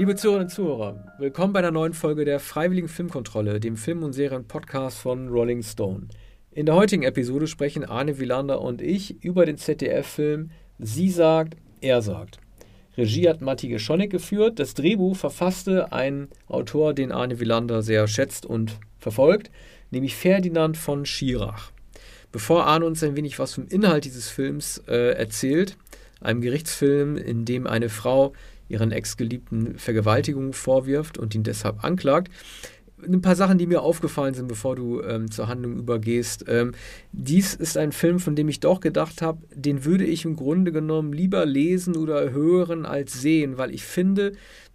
Liebe Zuhörerinnen und Zuhörer, willkommen bei einer neuen Folge der Freiwilligen Filmkontrolle, dem Film- und Serien-Podcast von Rolling Stone. In der heutigen Episode sprechen Arne Wielander und ich über den ZDF-Film Sie sagt, er sagt. Regie hat Matti Geschonek geführt. Das Drehbuch verfasste ein Autor, den Arne Wielander sehr schätzt und verfolgt, nämlich Ferdinand von Schirach. Bevor Arne uns ein wenig was vom Inhalt dieses Films äh, erzählt, einem Gerichtsfilm, in dem eine Frau ihren Ex-Geliebten Vergewaltigung vorwirft und ihn deshalb anklagt. Ein paar Sachen, die mir aufgefallen sind, bevor du ähm, zur Handlung übergehst. Ähm, dies ist ein Film, von dem ich doch gedacht habe, den würde ich im Grunde genommen lieber lesen oder hören als sehen, weil ich finde,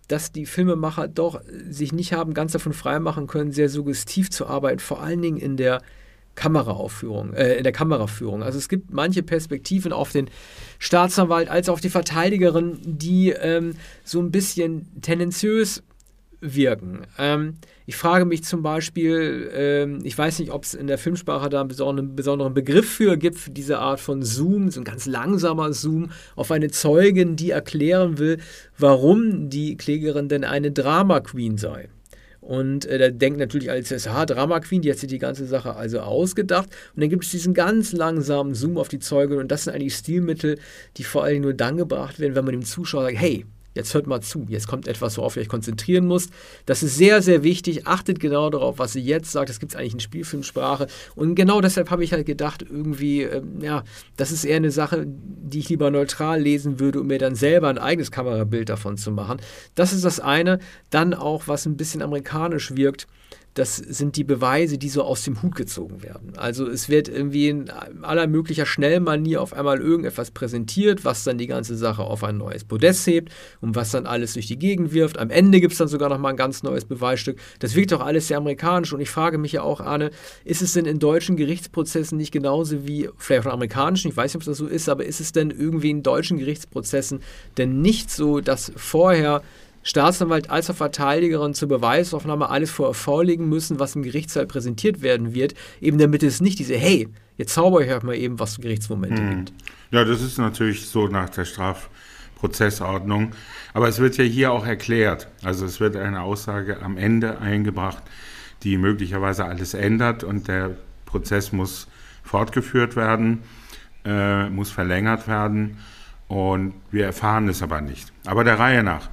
dass die Filmemacher doch sich nicht haben ganz davon freimachen können, sehr suggestiv zu arbeiten, vor allen Dingen in der Kameraaufführung, äh, in der Kameraführung. Also es gibt manche Perspektiven auf den Staatsanwalt als auf die Verteidigerin, die ähm, so ein bisschen tendenziös wirken. Ähm, ich frage mich zum Beispiel, ähm, ich weiß nicht, ob es in der Filmsprache da einen besonderen, besonderen Begriff für gibt, für diese Art von Zoom, so ein ganz langsamer Zoom auf eine Zeugin, die erklären will, warum die Klägerin denn eine Drama Queen sei. Und äh, der denkt natürlich als SH Drama Queen, die hat sich die ganze Sache also ausgedacht. Und dann gibt es diesen ganz langsamen Zoom auf die Zeugin. Und das sind eigentlich Stilmittel, die vor allem nur dann gebracht werden, wenn man dem Zuschauer sagt, hey, Jetzt hört mal zu, jetzt kommt etwas, worauf ihr euch konzentrieren müsst. Das ist sehr, sehr wichtig. Achtet genau darauf, was sie jetzt sagt. Das gibt es eigentlich in Spielfilmsprache. Und genau deshalb habe ich halt gedacht, irgendwie, ähm, ja, das ist eher eine Sache, die ich lieber neutral lesen würde, um mir dann selber ein eigenes Kamerabild davon zu machen. Das ist das eine. Dann auch, was ein bisschen amerikanisch wirkt das sind die Beweise, die so aus dem Hut gezogen werden. Also es wird irgendwie in aller möglicher Schnellmanier auf einmal irgendetwas präsentiert, was dann die ganze Sache auf ein neues Podest hebt und was dann alles durch die Gegend wirft. Am Ende gibt es dann sogar noch mal ein ganz neues Beweisstück. Das wirkt doch alles sehr amerikanisch und ich frage mich ja auch, Arne, ist es denn in deutschen Gerichtsprozessen nicht genauso wie vielleicht auch in amerikanischen, ich weiß nicht, ob das so ist, aber ist es denn irgendwie in deutschen Gerichtsprozessen denn nicht so, dass vorher Staatsanwalt als auch Verteidigerin zur Beweisaufnahme alles vorlegen müssen, was im Gerichtssaal präsentiert werden wird, eben damit es nicht diese, hey, jetzt zauber ich euch mal eben, was Gerichtsmomente hm. gibt. Ja, das ist natürlich so nach der Strafprozessordnung. Aber es wird ja hier auch erklärt. Also es wird eine Aussage am Ende eingebracht, die möglicherweise alles ändert und der Prozess muss fortgeführt werden, äh, muss verlängert werden und wir erfahren es aber nicht. Aber der Reihe nach.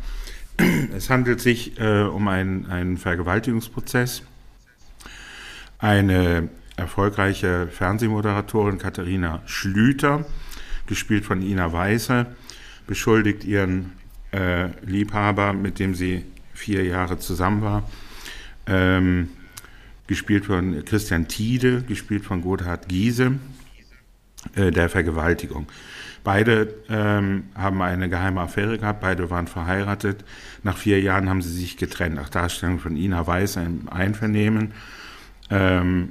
Es handelt sich äh, um einen, einen Vergewaltigungsprozess. Eine erfolgreiche Fernsehmoderatorin Katharina Schlüter, gespielt von Ina Weiße, beschuldigt ihren äh, Liebhaber, mit dem sie vier Jahre zusammen war, ähm, gespielt von Christian Tiede, gespielt von Gotthard Giese, der Vergewaltigung. Beide ähm, haben eine geheime Affäre gehabt, beide waren verheiratet. Nach vier Jahren haben sie sich getrennt. Nach Darstellung von Ina Weiß im Einvernehmen. Ähm,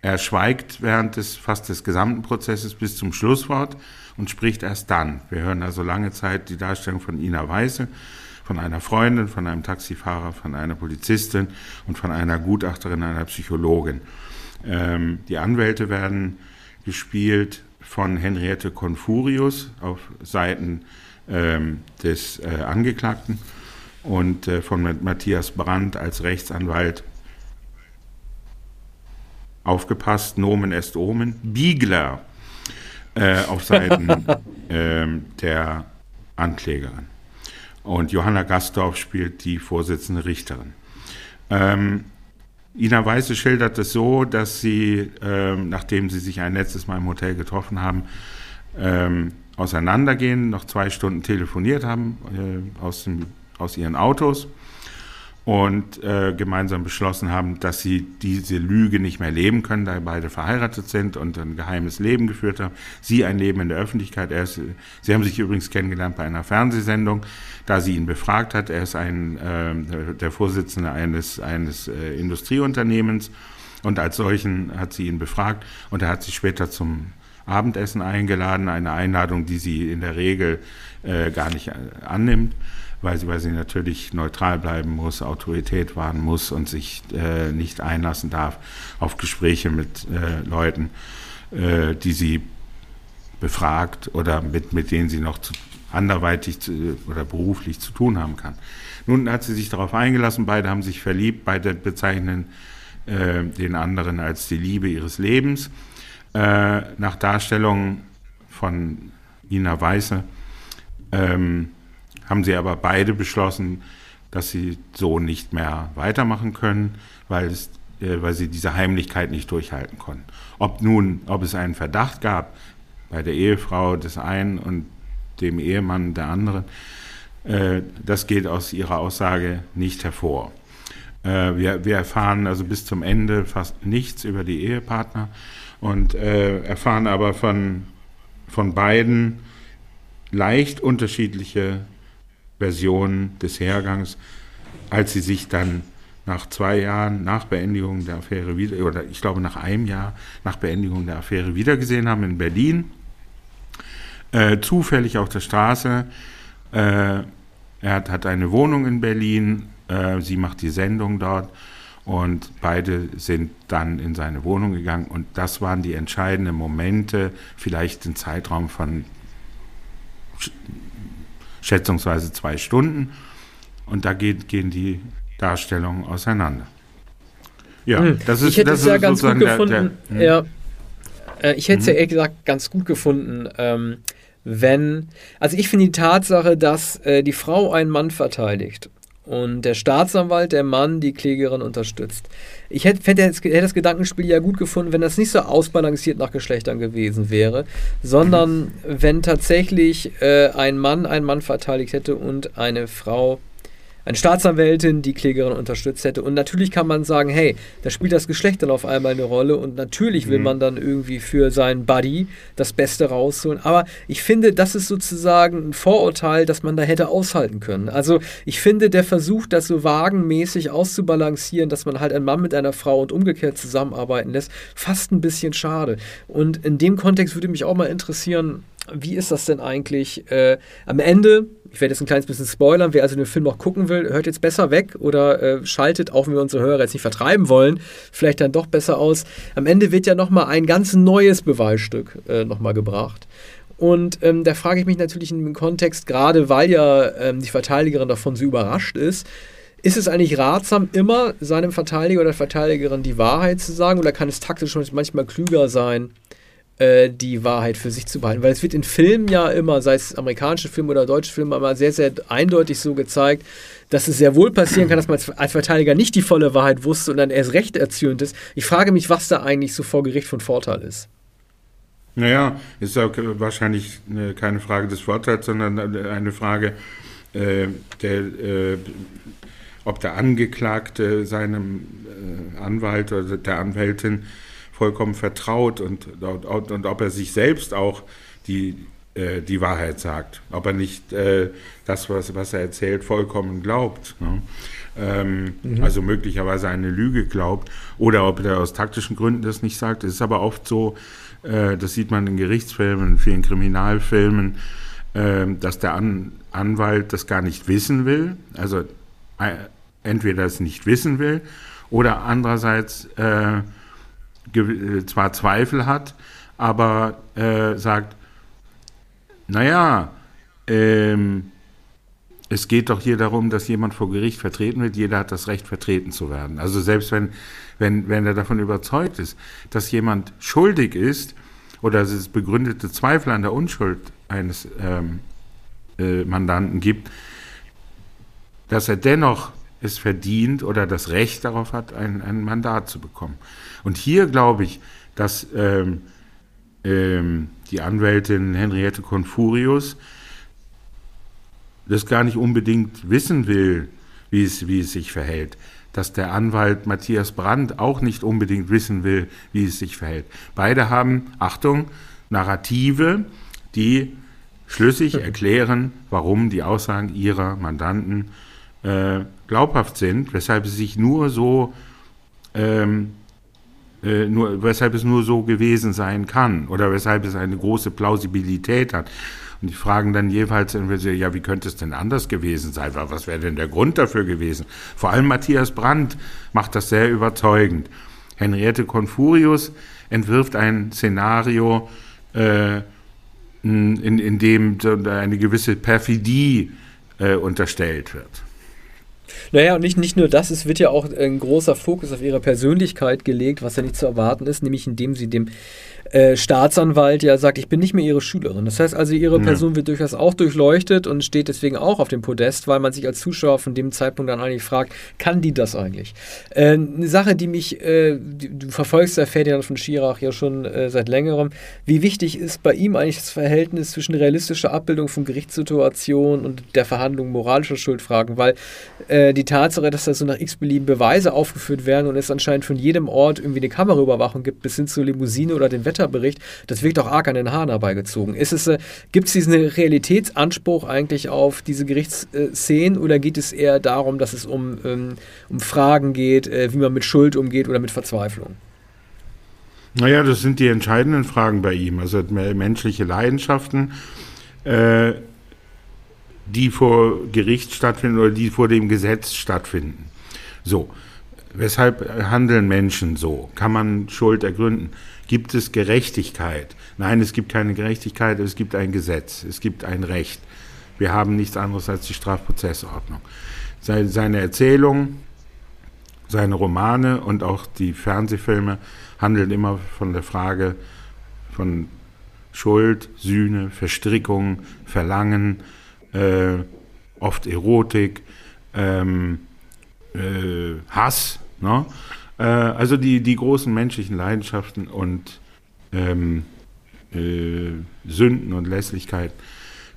er schweigt während des fast des gesamten Prozesses bis zum Schlusswort und spricht erst dann. Wir hören also lange Zeit die Darstellung von Ina Weiße, von einer Freundin, von einem Taxifahrer, von einer Polizistin und von einer Gutachterin, einer Psychologin. Ähm, die Anwälte werden gespielt von Henriette Confurius auf Seiten ähm, des äh, Angeklagten und äh, von Matthias Brandt als Rechtsanwalt aufgepasst, Nomen est Omen, Biegler äh, auf Seiten ähm, der Anklägerin. Und Johanna Gastorf spielt die Vorsitzende Richterin. Ähm, Ina Weiße schildert es so, dass sie, ähm, nachdem sie sich ein letztes Mal im Hotel getroffen haben, ähm, auseinandergehen, noch zwei Stunden telefoniert haben äh, aus, dem, aus ihren Autos und äh, gemeinsam beschlossen haben, dass sie diese Lüge nicht mehr leben können, da beide verheiratet sind und ein geheimes Leben geführt haben. Sie ein Leben in der Öffentlichkeit. Er ist, sie haben sich übrigens kennengelernt bei einer Fernsehsendung, da sie ihn befragt hat. Er ist ein, äh, der Vorsitzende eines, eines äh, Industrieunternehmens und als solchen hat sie ihn befragt und er hat sie später zum Abendessen eingeladen, eine Einladung, die sie in der Regel äh, gar nicht äh, annimmt weil sie, weil sie natürlich neutral bleiben muss, Autorität wahren muss und sich äh, nicht einlassen darf auf Gespräche mit äh, Leuten, äh, die sie befragt oder mit, mit denen sie noch zu, anderweitig zu, oder beruflich zu tun haben kann. Nun hat sie sich darauf eingelassen, beide haben sich verliebt, beide bezeichnen äh, den anderen als die Liebe ihres Lebens. Äh, nach Darstellung von Nina Weiße ähm, haben sie aber beide beschlossen, dass sie so nicht mehr weitermachen können, weil, es, äh, weil sie diese Heimlichkeit nicht durchhalten konnten. Ob nun, ob es einen Verdacht gab bei der Ehefrau des einen und dem Ehemann der anderen, äh, das geht aus ihrer Aussage nicht hervor. Äh, wir, wir, erfahren also bis zum Ende fast nichts über die Ehepartner und äh, erfahren aber von, von beiden leicht unterschiedliche Versionen des Hergangs, als sie sich dann nach zwei Jahren nach Beendigung der Affäre wieder, oder ich glaube nach einem Jahr nach Beendigung der Affäre wiedergesehen haben in Berlin, äh, zufällig auf der Straße. Äh, er hat, hat, eine Wohnung in Berlin, äh, sie macht die Sendung dort und beide sind dann in seine Wohnung gegangen und das waren die entscheidenden Momente, vielleicht im Zeitraum von schätzungsweise zwei Stunden. Und da geht, gehen die Darstellungen auseinander. Ja, hm. das ist, ich hätte das es ja ganz gut gefunden. Der, der, hm. ja, äh, ich hätte es ja mhm. ehrlich gesagt ganz gut gefunden, ähm, wenn. Also ich finde die Tatsache, dass äh, die Frau einen Mann verteidigt und der Staatsanwalt, der Mann, die Klägerin unterstützt. Ich hätte, hätte, das Gedankenspiel ja gut gefunden, wenn das nicht so ausbalanciert nach Geschlechtern gewesen wäre, sondern wenn tatsächlich äh, ein Mann einen Mann verteidigt hätte und eine Frau eine Staatsanwältin die Klägerin unterstützt hätte. Und natürlich kann man sagen, hey, da spielt das Geschlecht dann auf einmal eine Rolle und natürlich will mhm. man dann irgendwie für seinen Buddy das Beste rausholen. Aber ich finde, das ist sozusagen ein Vorurteil, das man da hätte aushalten können. Also ich finde, der Versuch, das so wagenmäßig auszubalancieren, dass man halt einen Mann mit einer Frau und umgekehrt zusammenarbeiten lässt, fast ein bisschen schade. Und in dem Kontext würde mich auch mal interessieren, wie ist das denn eigentlich äh, am Ende? Ich werde jetzt ein kleines bisschen spoilern. Wer also den Film noch gucken will, hört jetzt besser weg oder äh, schaltet, auch wenn wir unsere Hörer jetzt nicht vertreiben wollen, vielleicht dann doch besser aus. Am Ende wird ja nochmal ein ganz neues Beweisstück äh, nochmal gebracht. Und ähm, da frage ich mich natürlich in dem Kontext, gerade weil ja ähm, die Verteidigerin davon so überrascht ist, ist es eigentlich ratsam, immer seinem Verteidiger oder Verteidigerin die Wahrheit zu sagen oder kann es taktisch manchmal klüger sein, äh, die Wahrheit für sich zu behalten. Weil es wird in Filmen ja immer, sei es amerikanische Filme oder deutsche Filme, immer sehr, sehr eindeutig so gezeigt, dass es sehr wohl passieren kann, dass man als Verteidiger nicht die volle Wahrheit wusste und dann erst recht erzürnt ist. Ich frage mich, was da eigentlich so vor Gericht von Vorteil ist. Naja, ist auch wahrscheinlich keine Frage des Vorteils, sondern eine Frage äh, der, äh, ob der Angeklagte seinem äh, Anwalt oder der Anwältin vollkommen vertraut und, und, und ob er sich selbst auch die, äh, die Wahrheit sagt, ob er nicht äh, das, was, was er erzählt, vollkommen glaubt. Ne? Ähm, mhm. Also möglicherweise eine Lüge glaubt oder ob er aus taktischen Gründen das nicht sagt. Es ist aber oft so, äh, das sieht man in Gerichtsfilmen, in vielen Kriminalfilmen, ähm, dass der An Anwalt das gar nicht wissen will. Also äh, entweder es nicht wissen will oder andererseits äh, äh, zwar Zweifel hat, aber äh, sagt, naja, ähm, es geht doch hier darum, dass jemand vor Gericht vertreten wird. Jeder hat das Recht, vertreten zu werden. Also selbst wenn, wenn, wenn er davon überzeugt ist, dass jemand schuldig ist oder dass es begründete Zweifel an der Unschuld eines ähm, äh, Mandanten gibt, dass er dennoch es verdient oder das Recht darauf hat, ein, ein Mandat zu bekommen. Und hier glaube ich, dass ähm, ähm, die Anwältin Henriette Confurius das gar nicht unbedingt wissen will, wie es, wie es sich verhält. Dass der Anwalt Matthias Brandt auch nicht unbedingt wissen will, wie es sich verhält. Beide haben, Achtung, Narrative, die schlüssig erklären, warum die Aussagen ihrer Mandanten äh, glaubhaft sind, weshalb sie sich nur so, ähm, äh, nur, weshalb es nur so gewesen sein kann oder weshalb es eine große Plausibilität hat. Und die fragen dann jeweils, ja, wie könnte es denn anders gewesen sein? Was wäre denn der Grund dafür gewesen? Vor allem Matthias Brandt macht das sehr überzeugend. Henriette Confurius entwirft ein Szenario, äh, in, in dem eine gewisse Perfidie äh, unterstellt wird. Naja, und nicht, nicht nur das, es wird ja auch ein großer Fokus auf ihre Persönlichkeit gelegt, was ja nicht zu erwarten ist, nämlich indem sie dem äh, Staatsanwalt ja sagt, ich bin nicht mehr ihre Schülerin. Das heißt also, ihre Person wird durchaus auch durchleuchtet und steht deswegen auch auf dem Podest, weil man sich als Zuschauer von dem Zeitpunkt dann eigentlich fragt, kann die das eigentlich? Äh, eine Sache, die mich, äh, du verfolgst der Ferdinand von Schirach ja schon äh, seit längerem, wie wichtig ist bei ihm eigentlich das Verhältnis zwischen realistischer Abbildung von Gerichtssituationen und der Verhandlung moralischer Schuldfragen, weil äh, die Tatsache, dass da so nach x-beliebigen Beweise aufgeführt werden und es anscheinend von jedem Ort irgendwie eine Kameraüberwachung gibt, bis hin zur Limousine oder Wetter Wetterbericht, das wirkt auch arg an den Haaren herbeigezogen. Ist es, äh, gibt es diesen Realitätsanspruch eigentlich auf diese Gerichtsszenen oder geht es eher darum, dass es um, ähm, um Fragen geht, äh, wie man mit Schuld umgeht oder mit Verzweiflung? Naja, das sind die entscheidenden Fragen bei ihm. Also menschliche Leidenschaften, äh, die vor Gericht stattfinden oder die vor dem Gesetz stattfinden. So, weshalb handeln Menschen so? Kann man Schuld ergründen? Gibt es Gerechtigkeit? Nein, es gibt keine Gerechtigkeit, es gibt ein Gesetz, es gibt ein Recht. Wir haben nichts anderes als die Strafprozessordnung. Seine Erzählung, seine Romane und auch die Fernsehfilme handeln immer von der Frage von Schuld, Sühne, Verstrickung, Verlangen, äh, oft Erotik, ähm, äh, Hass. Ne? Äh, also die, die großen menschlichen Leidenschaften und ähm, äh, Sünden und Lässlichkeit,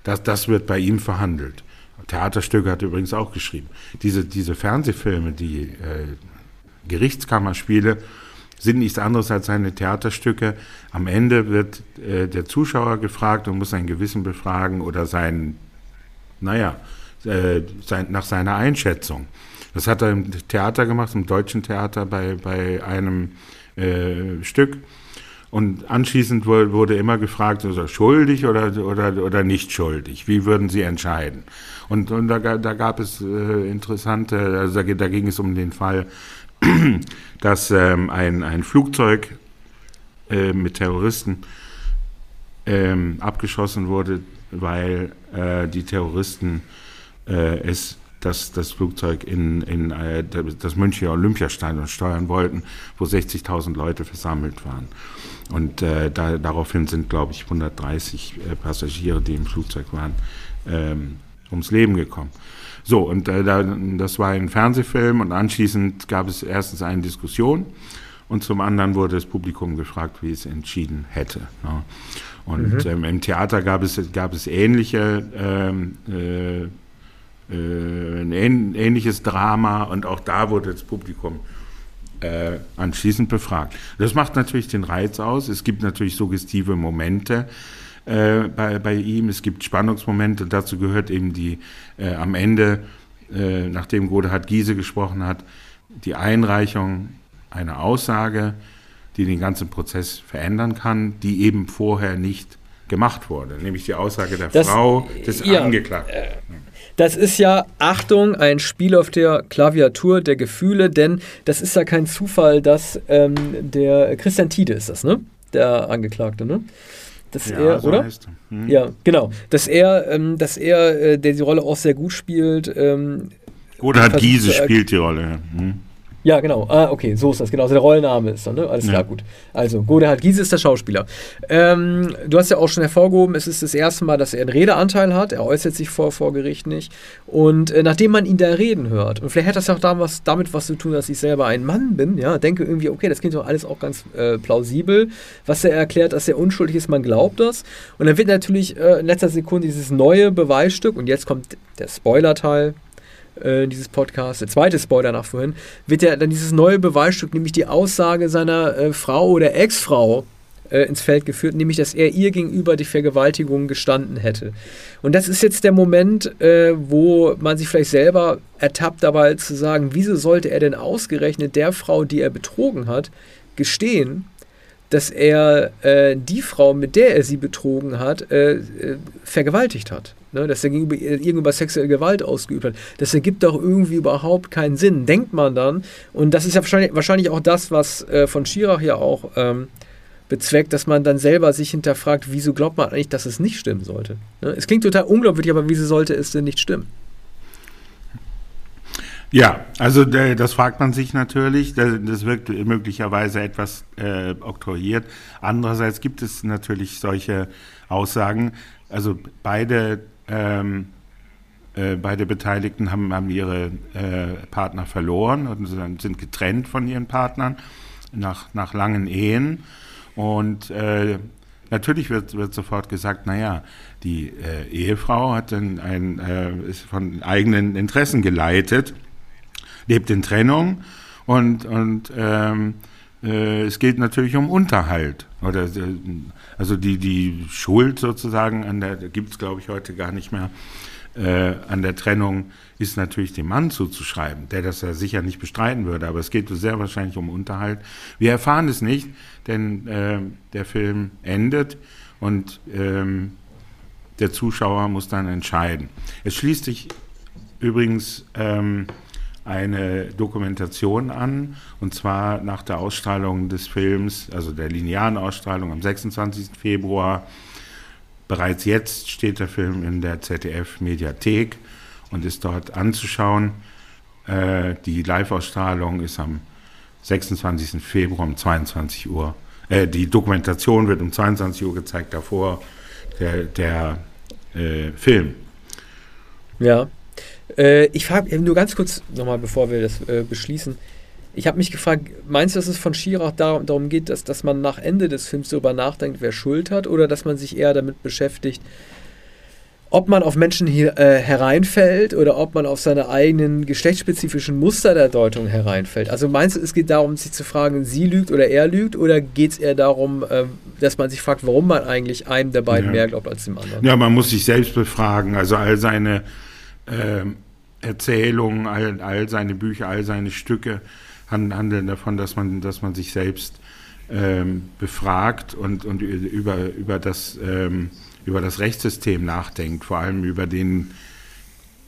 das, das wird bei ihm verhandelt. Theaterstücke hat er übrigens auch geschrieben. Diese, diese Fernsehfilme, die äh, Gerichtskammerspiele, sind nichts anderes als seine Theaterstücke. Am Ende wird äh, der Zuschauer gefragt und muss sein Gewissen befragen oder sein, naja, äh, sein, nach seiner Einschätzung. Das hat er im Theater gemacht, im deutschen Theater bei, bei einem äh, Stück. Und anschließend wurde immer gefragt, also schuldig oder, oder, oder nicht schuldig. Wie würden Sie entscheiden? Und, und da, da gab es äh, interessante, also da, da, ging es um den Fall, dass ähm, ein, ein Flugzeug äh, mit Terroristen ähm, abgeschossen wurde, weil äh, die Terroristen äh, es das, das Flugzeug in, in äh, das Münchner Olympiastadion steuern wollten, wo 60.000 Leute versammelt waren. Und äh, da, daraufhin sind, glaube ich, 130 äh, Passagiere, die im Flugzeug waren, ähm, ums Leben gekommen. So, und äh, da, das war ein Fernsehfilm und anschließend gab es erstens eine Diskussion und zum anderen wurde das Publikum gefragt, wie es entschieden hätte. Ne? Und mhm. ähm, im Theater gab es, gab es ähnliche ähm, äh, äh, ein ähnliches Drama und auch da wurde das Publikum äh, anschließend befragt. Das macht natürlich den Reiz aus. Es gibt natürlich suggestive Momente äh, bei, bei ihm. Es gibt Spannungsmomente. Dazu gehört eben die äh, am Ende, äh, nachdem Godehard Giese gesprochen hat, die Einreichung einer Aussage, die den ganzen Prozess verändern kann, die eben vorher nicht gemacht wurde, nämlich die Aussage der das, Frau des ja, Angeklagten. Äh, das ist ja, Achtung, ein Spiel auf der Klaviatur der Gefühle, denn das ist ja kein Zufall, dass ähm, der Christian Tiede ist das, ne? Der Angeklagte, ne? Dass ja, er, so oder? Hm. Ja, genau. Dass er, ähm, dass er, äh, der die Rolle auch sehr gut spielt. Ähm, oder hat Giese spielt die Rolle. Hm. Ja, genau. Ah, okay, so ist das. Genau, also der Rollname ist dann, ne? Alles klar, ja. gut. Also, Godehard Giese ist der Schauspieler. Ähm, du hast ja auch schon hervorgehoben, es ist das erste Mal, dass er einen Redeanteil hat. Er äußert sich vor, vor Gericht nicht. Und äh, nachdem man ihn da reden hört, und vielleicht hat das ja auch damals, damit was zu tun, dass ich selber ein Mann bin, ja, denke irgendwie, okay, das klingt doch alles auch ganz äh, plausibel, was er erklärt, dass er unschuldig ist, man glaubt das. Und dann wird natürlich äh, in letzter Sekunde dieses neue Beweisstück, und jetzt kommt der Spoiler-Teil, äh, dieses Podcasts, der zweite Spoiler nach vorhin, wird ja dann dieses neue Beweisstück, nämlich die Aussage seiner äh, Frau oder Ex-Frau, äh, ins Feld geführt, nämlich dass er ihr gegenüber die Vergewaltigung gestanden hätte. Und das ist jetzt der Moment, äh, wo man sich vielleicht selber ertappt dabei zu sagen, wieso sollte er denn ausgerechnet der Frau, die er betrogen hat, gestehen, dass er äh, die Frau, mit der er sie betrogen hat, äh, äh, vergewaltigt hat. Ne? Dass er gegenüber, gegenüber sexuelle Gewalt ausgeübt hat. Das ergibt doch irgendwie überhaupt keinen Sinn, denkt man dann. Und das ist ja wahrscheinlich, wahrscheinlich auch das, was äh, von Schirach ja auch ähm, bezweckt, dass man dann selber sich hinterfragt, wieso glaubt man eigentlich, dass es nicht stimmen sollte. Ne? Es klingt total unglaubwürdig, aber wieso sollte es denn nicht stimmen? Ja, also das fragt man sich natürlich. Das wirkt möglicherweise etwas äh, oktroyiert. Andererseits gibt es natürlich solche Aussagen. Also beide, ähm, äh, beide Beteiligten haben, haben ihre äh, Partner verloren und sind getrennt von ihren Partnern nach, nach langen Ehen. Und äh, natürlich wird, wird sofort gesagt, naja, die äh, Ehefrau hat ein, ein, äh, ist von eigenen Interessen geleitet, lebt in Trennung und, und ähm, äh, es geht natürlich um Unterhalt. Oder, äh, also die, die Schuld sozusagen, an der gibt es glaube ich heute gar nicht mehr, äh, an der Trennung ist natürlich dem Mann zuzuschreiben, der das ja sicher nicht bestreiten würde, aber es geht sehr wahrscheinlich um Unterhalt. Wir erfahren es nicht, denn äh, der Film endet und ähm, der Zuschauer muss dann entscheiden. Es schließt sich übrigens ähm, eine Dokumentation an, und zwar nach der Ausstrahlung des Films, also der linearen Ausstrahlung am 26. Februar. Bereits jetzt steht der Film in der ZDF-Mediathek und ist dort anzuschauen. Äh, die Live-Ausstrahlung ist am 26. Februar um 22 Uhr. Äh, die Dokumentation wird um 22 Uhr gezeigt, davor der, der äh, Film. Ja. Äh, ich frage nur ganz kurz nochmal, bevor wir das äh, beschließen. Ich habe mich gefragt, meinst du, dass es von Schirach darum, darum geht, dass, dass man nach Ende des Films darüber nachdenkt, wer Schuld hat, oder dass man sich eher damit beschäftigt, ob man auf Menschen hier äh, hereinfällt oder ob man auf seine eigenen geschlechtsspezifischen Muster der Deutung hereinfällt. Also meinst du, es geht darum, sich zu fragen, sie lügt oder er lügt, oder geht es eher darum, äh, dass man sich fragt, warum man eigentlich einem der beiden ja. mehr glaubt als dem anderen? Ja, man muss sich selbst befragen. Also all seine äh, Erzählungen, all, all, seine Bücher, all seine Stücke handeln davon, dass man, dass man sich selbst ähm, befragt und, und über, über das ähm, über das Rechtssystem nachdenkt, vor allem über den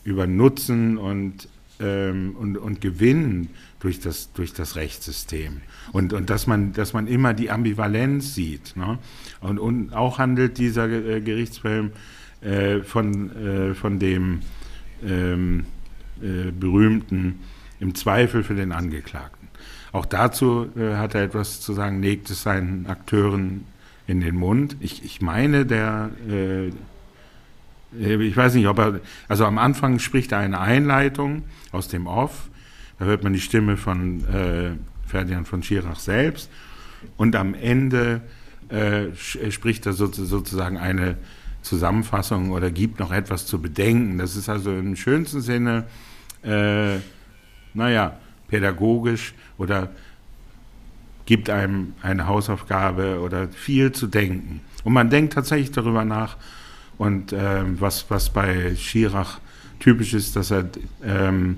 über Nutzen und, ähm, und, und Gewinn durch das, durch das Rechtssystem. Und, und dass, man, dass man immer die Ambivalenz sieht. Ne? Und, und auch handelt dieser äh, Gerichtsfilm äh, von, äh, von dem ähm, äh, berühmten im Zweifel für den Angeklagten. Auch dazu äh, hat er etwas zu sagen, legt es seinen Akteuren in den Mund. Ich, ich meine, der, äh, ich weiß nicht, ob er, also am Anfang spricht er eine Einleitung aus dem Off, da hört man die Stimme von äh, Ferdinand von Schirach selbst und am Ende äh, spricht er sozusagen eine Zusammenfassung oder gibt noch etwas zu bedenken. Das ist also im schönsten Sinne, äh, naja, pädagogisch oder gibt einem eine Hausaufgabe oder viel zu denken. Und man denkt tatsächlich darüber nach. Und ähm, was, was bei Schirach typisch ist, dass er, ähm,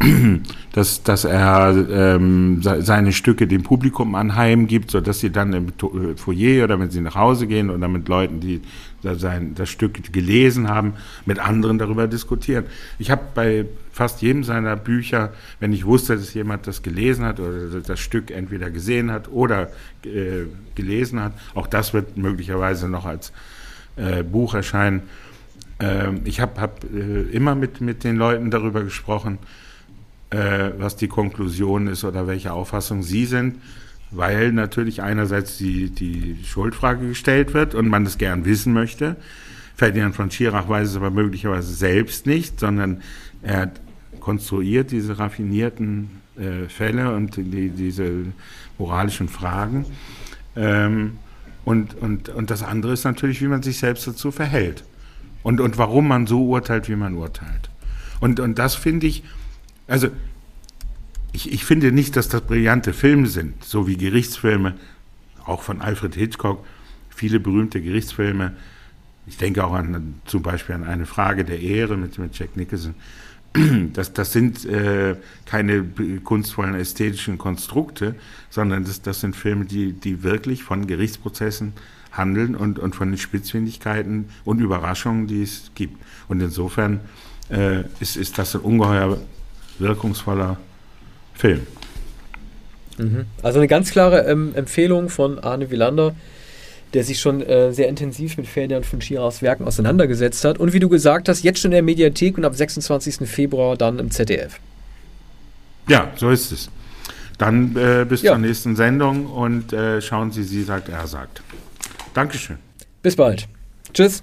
dass, dass er ähm, seine Stücke dem Publikum anheimgibt, sodass sie dann im äh, Foyer oder wenn sie nach Hause gehen oder mit Leuten, die sein, das Stück gelesen haben, mit anderen darüber diskutieren. Ich habe bei fast jedem seiner Bücher, wenn ich wusste, dass jemand das gelesen hat oder das Stück entweder gesehen hat oder äh, gelesen hat, auch das wird möglicherweise noch als äh, Buch erscheinen. Äh, ich habe hab, äh, immer mit, mit den Leuten darüber gesprochen, äh, was die Konklusion ist oder welche Auffassung sie sind weil natürlich einerseits die, die Schuldfrage gestellt wird und man es gern wissen möchte. Ferdinand von Schirach weiß es aber möglicherweise selbst nicht, sondern er konstruiert diese raffinierten äh, Fälle und die, diese moralischen Fragen. Ähm, und, und, und das andere ist natürlich, wie man sich selbst dazu verhält. Und, und warum man so urteilt, wie man urteilt. Und, und das finde ich, also ich, ich finde nicht, dass das brillante Filme sind, so wie Gerichtsfilme, auch von Alfred Hitchcock, viele berühmte Gerichtsfilme. Ich denke auch an zum Beispiel an eine Frage der Ehre mit, mit Jack Nicholson. Das, das sind äh, keine kunstvollen ästhetischen Konstrukte, sondern das, das sind Filme, die, die wirklich von Gerichtsprozessen handeln und, und von den Spitzfindigkeiten und Überraschungen, die es gibt. Und insofern äh, ist, ist das ein ungeheuer wirkungsvoller Film. Mhm. Also eine ganz klare ähm, Empfehlung von Arne Wielander, der sich schon äh, sehr intensiv mit Ferdinand von Schirachs Werken auseinandergesetzt hat. Und wie du gesagt hast, jetzt schon in der Mediathek und ab 26. Februar dann im ZDF. Ja, so ist es. Dann äh, bis ja. zur nächsten Sendung und äh, schauen Sie, sie sagt, er sagt. Dankeschön. Bis bald. Tschüss.